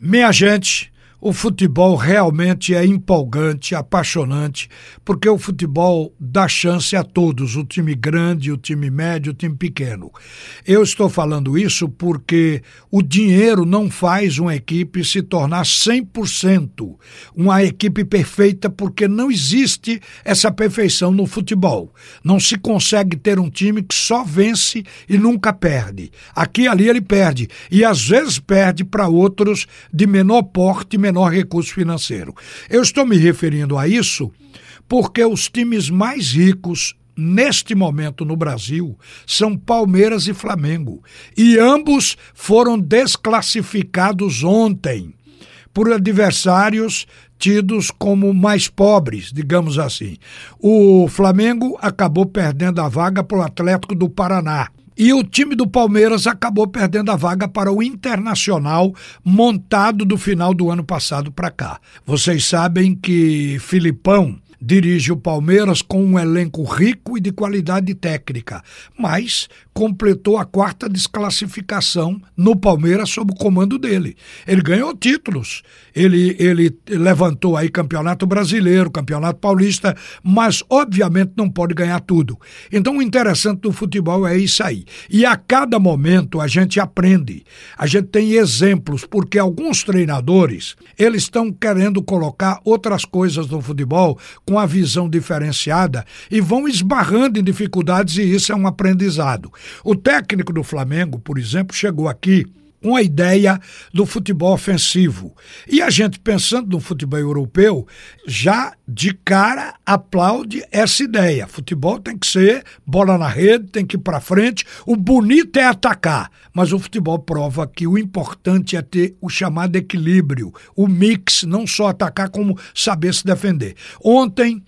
Minha gente, o futebol realmente é empolgante, apaixonante, porque o futebol dá chance a todos, o time grande, o time médio, o time pequeno. Eu estou falando isso porque o dinheiro não faz uma equipe se tornar 100% uma equipe perfeita, porque não existe essa perfeição no futebol. Não se consegue ter um time que só vence e nunca perde. Aqui e ali ele perde, e às vezes perde para outros de menor porte, menor menor recurso financeiro. Eu estou me referindo a isso porque os times mais ricos neste momento no Brasil são Palmeiras e Flamengo. E ambos foram desclassificados ontem por adversários tidos como mais pobres, digamos assim. O Flamengo acabou perdendo a vaga para o Atlético do Paraná. E o time do Palmeiras acabou perdendo a vaga para o Internacional, montado do final do ano passado para cá. Vocês sabem que Filipão dirige o Palmeiras com um elenco rico e de qualidade técnica, mas completou a quarta desclassificação no Palmeiras sob o comando dele. Ele ganhou títulos, ele, ele levantou aí campeonato brasileiro, campeonato paulista, mas obviamente não pode ganhar tudo. Então o interessante do futebol é isso aí. E a cada momento a gente aprende, a gente tem exemplos, porque alguns treinadores eles estão querendo colocar outras coisas no futebol com a visão diferenciada e vão esbarrando em dificuldades e isso é um aprendizado. O técnico do Flamengo, por exemplo, chegou aqui com a ideia do futebol ofensivo. E a gente, pensando no futebol europeu, já de cara aplaude essa ideia. Futebol tem que ser bola na rede, tem que ir para frente. O bonito é atacar, mas o futebol prova que o importante é ter o chamado equilíbrio, o mix, não só atacar, como saber se defender. Ontem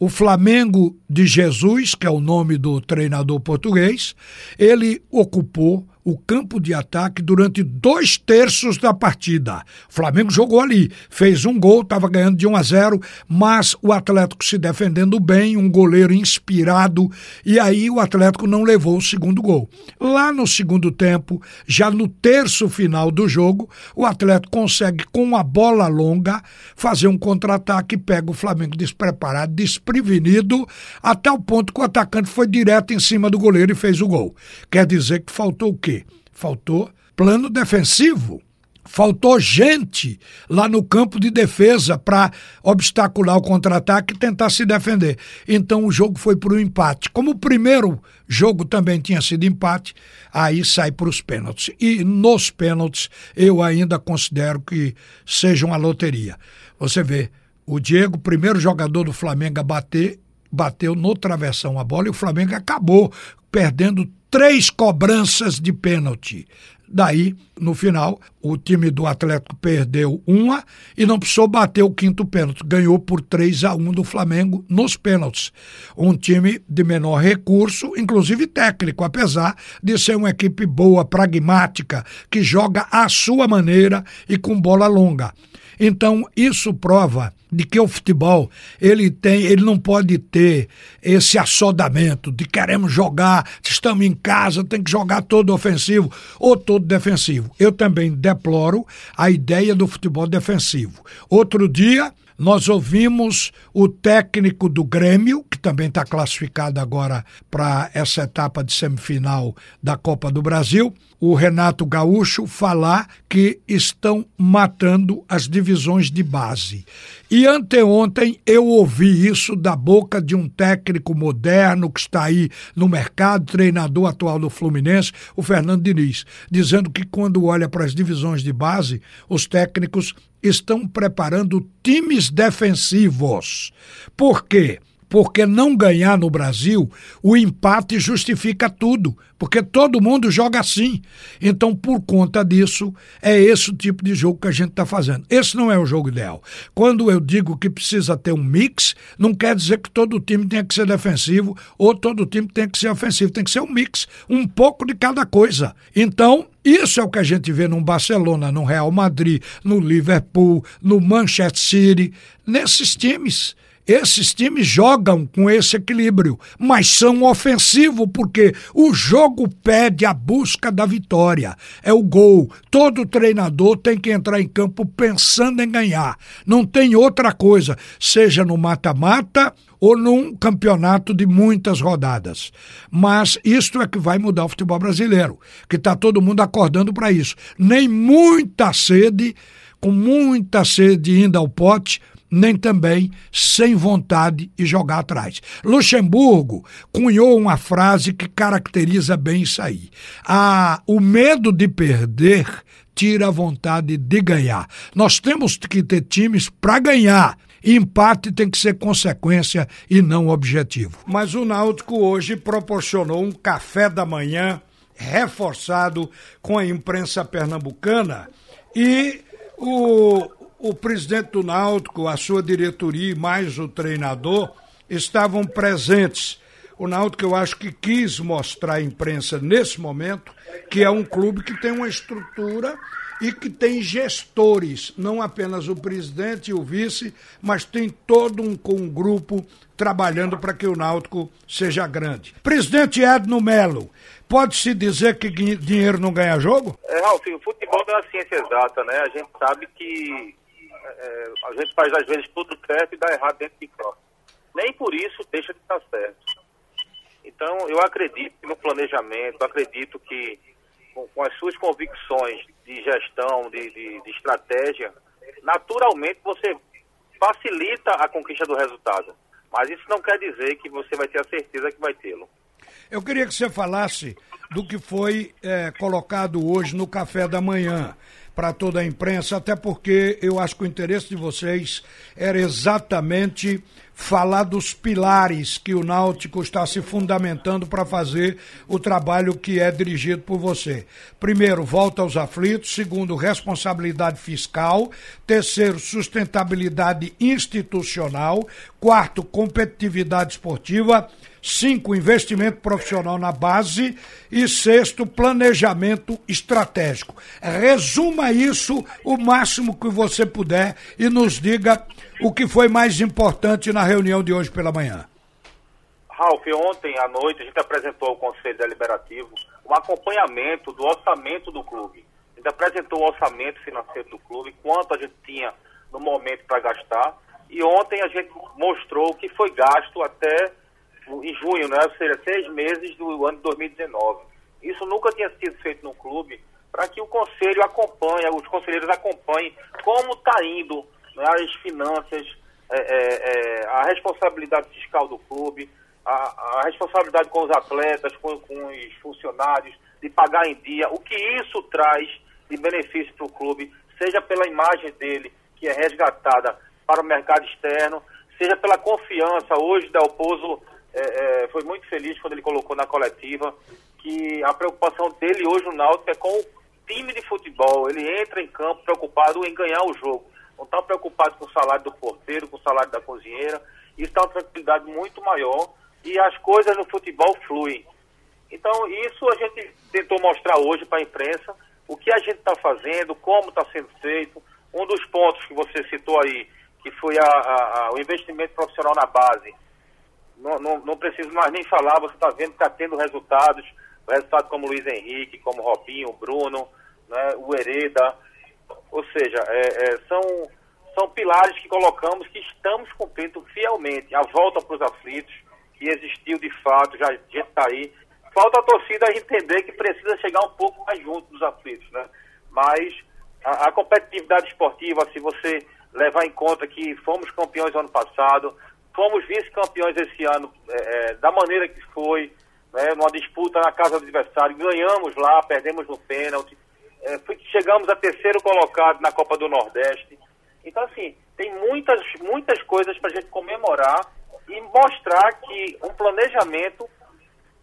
o Flamengo de Jesus, que é o nome do treinador português, ele ocupou o campo de ataque durante dois terços da partida. O Flamengo jogou ali, fez um gol, estava ganhando de 1 a 0, mas o Atlético se defendendo bem, um goleiro inspirado, e aí o Atlético não levou o segundo gol. Lá no segundo tempo, já no terço final do jogo, o Atlético consegue, com a bola longa, fazer um contra-ataque e pega o Flamengo despreparado, desprevenido, até o ponto que o atacante foi direto em cima do goleiro e fez o gol. Quer dizer que faltou o quê? Faltou plano defensivo. Faltou gente lá no campo de defesa para obstacular o contra-ataque e tentar se defender. Então o jogo foi para o empate. Como o primeiro jogo também tinha sido empate, aí sai para os pênaltis. E nos pênaltis eu ainda considero que seja uma loteria. Você vê, o Diego, primeiro jogador do Flamengo a bater, bateu no travessão a bola e o Flamengo acabou perdendo três cobranças de pênalti. Daí, no final, o time do Atlético perdeu uma e não precisou bater o quinto pênalti. Ganhou por 3 a 1 do Flamengo nos pênaltis. Um time de menor recurso, inclusive técnico, apesar de ser uma equipe boa, pragmática, que joga à sua maneira e com bola longa. Então, isso prova de que o futebol ele tem, ele não pode ter esse assodamento de queremos jogar, estamos em casa, tem que jogar todo ofensivo ou todo defensivo. Eu também deploro a ideia do futebol defensivo. Outro dia nós ouvimos o técnico do Grêmio, que também está classificado agora para essa etapa de semifinal da Copa do Brasil, o Renato Gaúcho, falar que estão matando as divisões de base. E anteontem eu ouvi isso da boca de um técnico moderno que está aí no mercado, treinador atual do Fluminense, o Fernando Diniz, dizendo que quando olha para as divisões de base, os técnicos estão preparando times defensivos. Por quê? Porque não ganhar no Brasil, o empate justifica tudo, porque todo mundo joga assim. Então, por conta disso, é esse o tipo de jogo que a gente está fazendo. Esse não é o jogo ideal. Quando eu digo que precisa ter um mix, não quer dizer que todo time tenha que ser defensivo ou todo time tenha que ser ofensivo. Tem que ser um mix, um pouco de cada coisa. Então, isso é o que a gente vê no Barcelona, no Real Madrid, no Liverpool, no Manchester City, nesses times Esses times jogam com esse equilíbrio, mas são ofensivos porque o jogo pede a busca da vitória. É o gol. Todo treinador tem que entrar em campo pensando em ganhar. Não tem outra coisa, seja no mata-mata ou num campeonato de muitas rodadas. Mas isto é que vai mudar o futebol brasileiro, que está todo mundo acordando para isso. Nem muita sede, com muita sede indo ao pote, nem também sem vontade e jogar atrás. Luxemburgo cunhou uma frase que caracteriza bem isso aí. Ah, o medo de perder tira a vontade de ganhar. Nós temos que ter times para ganhar. Empate tem que ser consequência e não objetivo. Mas o Náutico hoje proporcionou um café da manhã reforçado com a imprensa pernambucana e o, o presidente do Náutico, a sua diretoria e mais o treinador estavam presentes. O Náutico, eu acho que quis mostrar à imprensa nesse momento que é um clube que tem uma estrutura e que tem gestores, não apenas o presidente e o vice, mas tem todo um, um grupo trabalhando para que o Náutico seja grande. Presidente Edno Melo, pode-se dizer que dinheiro não ganha jogo? É, Ralf, o futebol é uma ciência exata, né? A gente sabe que é, a gente faz às vezes tudo certo e dá errado dentro de campo. Nem por isso deixa de estar certo. Então, eu acredito no planejamento, acredito que com, com as suas convicções de gestão, de, de, de estratégia, naturalmente você facilita a conquista do resultado. Mas isso não quer dizer que você vai ter a certeza que vai tê-lo. Eu queria que você falasse do que foi é, colocado hoje no café da manhã para toda a imprensa, até porque eu acho que o interesse de vocês era exatamente falar dos pilares que o Náutico está se fundamentando para fazer o trabalho que é dirigido por você. Primeiro, volta aos aflitos. Segundo, responsabilidade fiscal. Terceiro, sustentabilidade institucional. Quarto, competitividade esportiva. Cinco, investimento profissional na base. E sexto, planejamento estratégico. Resuma isso o máximo que você puder e nos diga o que foi mais importante na reunião de hoje pela manhã. Ralf, ontem à noite a gente apresentou ao Conselho Deliberativo o acompanhamento do orçamento do clube. A gente apresentou o orçamento financeiro do clube, quanto a gente tinha no momento para gastar. E ontem a gente mostrou o que foi gasto até em junho, né? ou seja, seis meses do ano de 2019. Isso nunca tinha sido feito no clube para que o conselho acompanhe, os conselheiros acompanhem como está indo né, as finanças, é, é, é, a responsabilidade fiscal do clube, a, a responsabilidade com os atletas, com, com, os funcionários, de pagar em dia, o que isso traz de benefício para o clube, seja pela imagem dele, que é resgatada para o mercado externo, seja pela confiança. Hoje, Delposo é, é, foi muito feliz quando ele colocou na coletiva que a preocupação dele hoje no Náutico é com o time de futebol. Ele entra em campo preocupado em ganhar o jogo não está preocupado com o salário do porteiro, com o salário da cozinheira. Isso dá uma tranquilidade muito maior e as coisas no futebol fluem. Então, isso a gente tentou mostrar hoje para a imprensa, o que a gente está fazendo, como está sendo feito. Um dos pontos que você citou aí, que foi a, a, a, o investimento profissional na base. Não, não, não preciso mais nem falar, você está vendo que está tendo resultados, resultados como Luiz Henrique, como Robinho, Bruno, né, o Hereda, ou seja, é, é, são, são pilares que colocamos que estamos cumprindo fielmente. A volta para os aflitos, que existiu de fato, já está aí. Falta a torcida entender que precisa chegar um pouco mais junto dos aflitos, né? Mas a, a competitividade esportiva, se você levar em conta que fomos campeões ano passado, fomos vice-campeões esse ano, é, é, da maneira que foi, né, numa disputa na casa do adversário, ganhamos lá, perdemos no pênalti, é, chegamos a terceiro colocado na Copa do Nordeste. Então, assim, tem muitas, muitas coisas para a gente comemorar e mostrar que um planejamento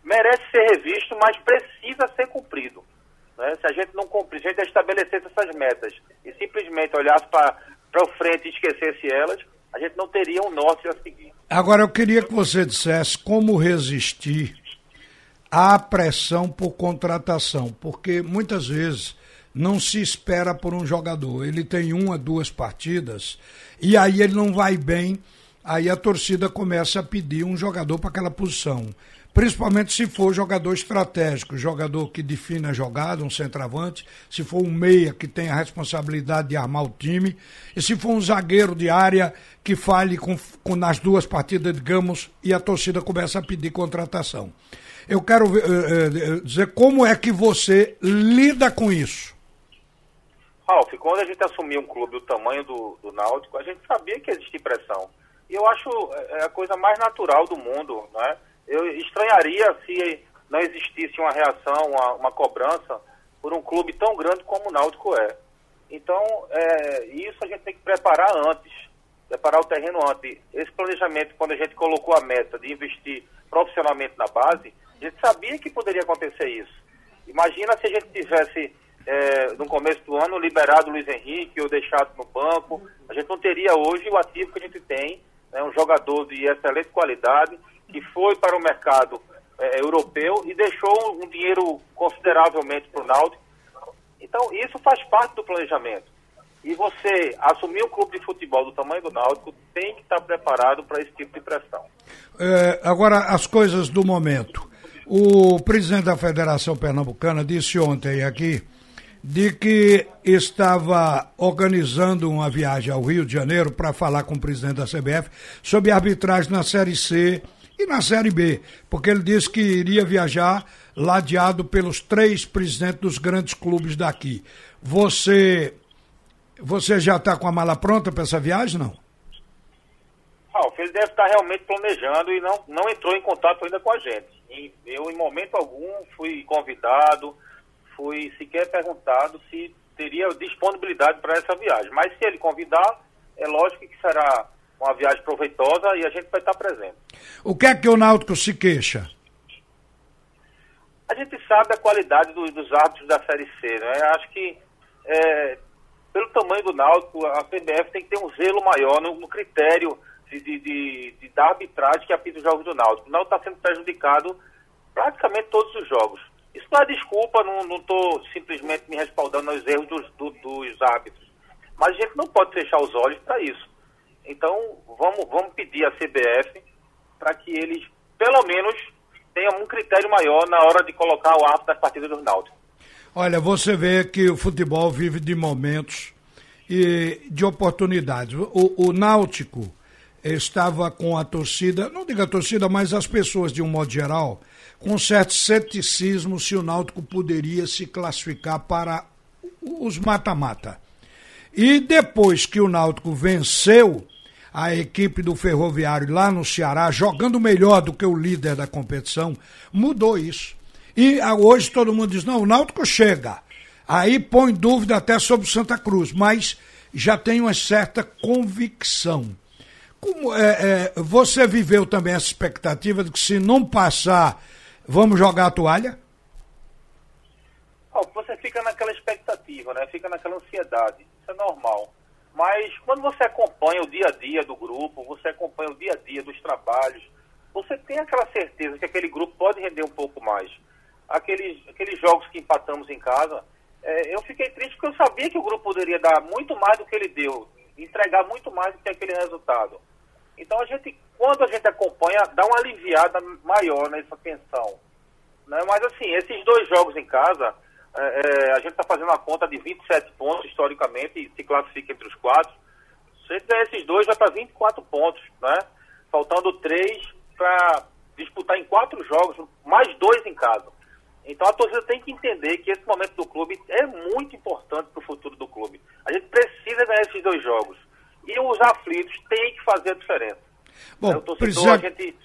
merece ser revisto, mas precisa ser cumprido. Né? Se a gente não cumprir, se a gente estabelecesse essas metas e simplesmente olhasse para frente e esquecesse elas, a gente não teria um norte a seguir. Agora, eu queria que você dissesse como resistir à pressão por contratação, porque muitas vezes não se espera por um jogador. Ele tem uma, duas partidas e aí ele não vai bem aí a torcida começa a pedir um jogador para aquela posição. Principalmente se for jogador estratégico, jogador que define a jogada, um centroavante, se for um meia que tem a responsabilidade de armar o time, e se for um zagueiro de área que fale com, com nas duas partidas, digamos, e a torcida começa a pedir contratação. Eu quero uh, uh, dizer como é que você lida com isso. Ralf, quando a gente assumiu um clube do tamanho do, do Náutico, a gente sabia que existia pressão. E eu acho é a coisa mais natural do mundo, não é? Eu estranharia se não existisse uma reação, uma, uma cobrança por um clube tão grande como o Náutico é. Então, é, isso a gente tem que preparar antes, preparar o terreno antes. Esse planejamento, quando a gente colocou a meta de investir profissionalmente na base, a gente sabia que poderia acontecer isso. Imagina se a gente tivesse, é, no começo do ano, liberado o Luiz Henrique ou deixado no banco. A gente não teria hoje o ativo que a gente tem, né, um jogador de excelente qualidade, que foi para o mercado é, europeu e deixou um dinheiro consideravelmente para o Náutico. Então, isso faz parte do planejamento. E você assumir um clube de futebol do tamanho do Náutico tem que estar preparado para esse tipo de pressão. É, agora, as coisas do momento. O presidente da Federação Pernambucana disse ontem aqui de que estava organizando uma viagem ao Rio de Janeiro para falar com o presidente da CBF sobre arbitragem na Série C e na Série B, porque ele disse que iria viajar ladeado pelos três presidentes dos grandes clubes daqui. Você você já está com a mala pronta para essa viagem, não? Ralf, ele deve estar realmente planejando e não, não entrou em contato ainda com a gente. E eu, em momento algum, fui convidado, fui sequer perguntado se teria disponibilidade para essa viagem. Mas se ele convidar, é lógico que será uma viagem proveitosa e a gente vai estar presente. O que é que o Náutico se queixa? A gente sabe a qualidade do, dos árbitros da Série C, né? Acho que é, pelo tamanho do Náutico, a CBF tem que ter um zelo maior no, no critério de, de, de, de, da arbitragem que apita os jogos do Náutico. O Náutico está sendo prejudicado praticamente todos os jogos. Isso não é desculpa, não estou simplesmente me respaldando aos erros dos, do, dos árbitros. Mas a gente não pode fechar os olhos para isso. Então, vamos, vamos pedir à CBF para que eles, pelo menos, tenham um critério maior na hora de colocar o árbitro das partidas do Náutico. Olha, você vê que o futebol vive de momentos e de oportunidades. O, o Náutico estava com a torcida, não diga a torcida, mas as pessoas de um modo geral, com certo ceticismo se o Náutico poderia se classificar para os mata-mata. E depois que o Náutico venceu a equipe do Ferroviário lá no Ceará, jogando melhor do que o líder da competição, mudou isso. E ah, hoje todo mundo diz: não, o Náutico chega. Aí põe dúvida até sobre o Santa Cruz, mas já tem uma certa convicção. Como é, é, você viveu também essa expectativa de que se não passar, vamos jogar a toalha? você fica naquela expectativa, né? Fica naquela ansiedade. Isso é normal. Mas quando você acompanha o dia a dia do grupo, você acompanha o dia a dia dos trabalhos, você tem aquela certeza que aquele grupo pode render um pouco mais. Aqueles, aqueles jogos que empatamos em casa, é, eu fiquei triste porque eu sabia que o grupo poderia dar muito mais do que ele deu, entregar muito mais do que aquele resultado. Então a gente, quando a gente acompanha, dá uma aliviada maior nessa tensão. Né? Mas assim, esses dois jogos em casa, é, é, a gente está fazendo uma conta de 27 pontos historicamente e se classifica entre os quatro. Se a gente ganhar esses dois, vai para 24 pontos, né? Faltando três para disputar em quatro jogos, mais dois em casa. Então a torcida tem que entender que esse momento do clube é muito importante para o futuro do clube. A gente precisa ganhar esses dois jogos. E os aflitos têm que fazer a diferença. Bom, o torcedor, precisa... a gente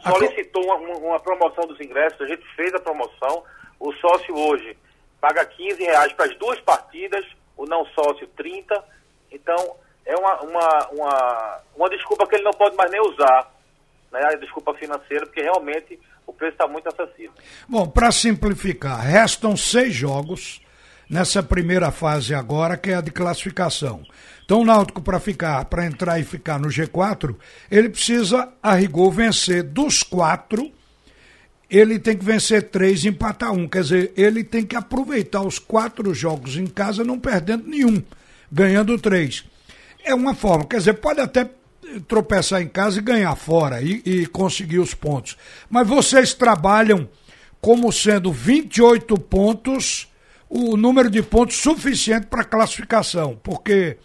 solicitou uma, uma promoção dos ingressos, a gente fez a promoção. O sócio hoje paga 15 reais para as duas partidas, o não sócio 30. Então, é uma, uma, uma, uma desculpa que ele não pode mais nem usar, né? a desculpa financeira, porque realmente o preço está muito acessível. Bom, para simplificar, restam seis jogos nessa primeira fase agora, que é a de classificação. Então o Náutico, para ficar, para entrar e ficar no G4, ele precisa, a rigor, vencer dos quatro ele tem que vencer três e empatar um. Quer dizer, ele tem que aproveitar os quatro jogos em casa, não perdendo nenhum, ganhando três. É uma forma, quer dizer, pode até tropeçar em casa e ganhar fora e, e conseguir os pontos. Mas vocês trabalham como sendo 28 pontos o número de pontos suficiente para classificação, porque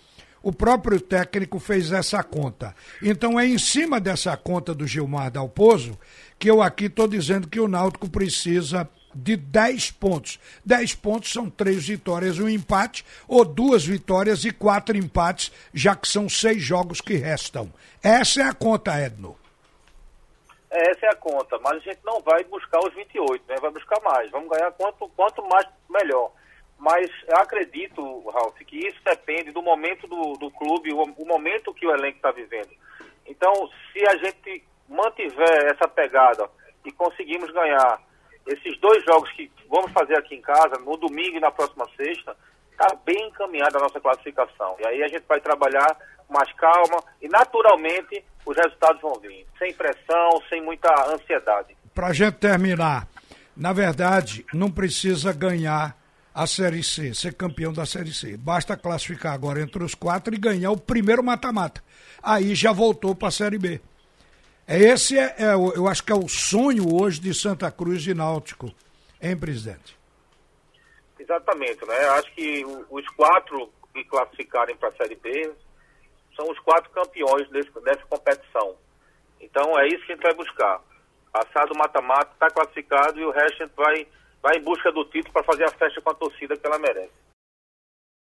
o próprio técnico fez essa conta. Então é em cima dessa conta do Gilmar Dalpozo que eu aqui estou dizendo que o Náutico precisa de 10 pontos. 10 pontos são três vitórias um empate, ou duas vitórias e quatro empates, já que são seis jogos que restam. Essa é a conta, Edno. Essa é a conta, mas a gente não vai buscar os 28, né? vai buscar mais. Vamos ganhar quanto, quanto mais, melhor. Mas acredito, Ralf, que isso depende do momento do, do clube, o, o momento que o elenco está vivendo. Então, se a gente mantiver essa pegada e conseguimos ganhar esses dois jogos que vamos fazer aqui em casa, no domingo e na próxima sexta, está bem encaminhada a nossa classificação. E aí a gente vai trabalhar mais calma e naturalmente os resultados vão vir, sem pressão, sem muita ansiedade. Para a gente terminar, na verdade, não precisa ganhar a Série C, ser campeão da Série C. Basta classificar agora entre os quatro e ganhar o primeiro mata-mata. Aí já voltou para a Série B. É esse é, é, eu acho que é o sonho hoje de Santa Cruz de Náutico, hein, presidente? Exatamente, né? Acho que os quatro que classificarem para a Série B são os quatro campeões desse, dessa competição. Então é isso que a gente vai buscar. Passar do mata-mata, está classificado e o resto a gente vai vai em busca do título para fazer a festa com a torcida que ela merece.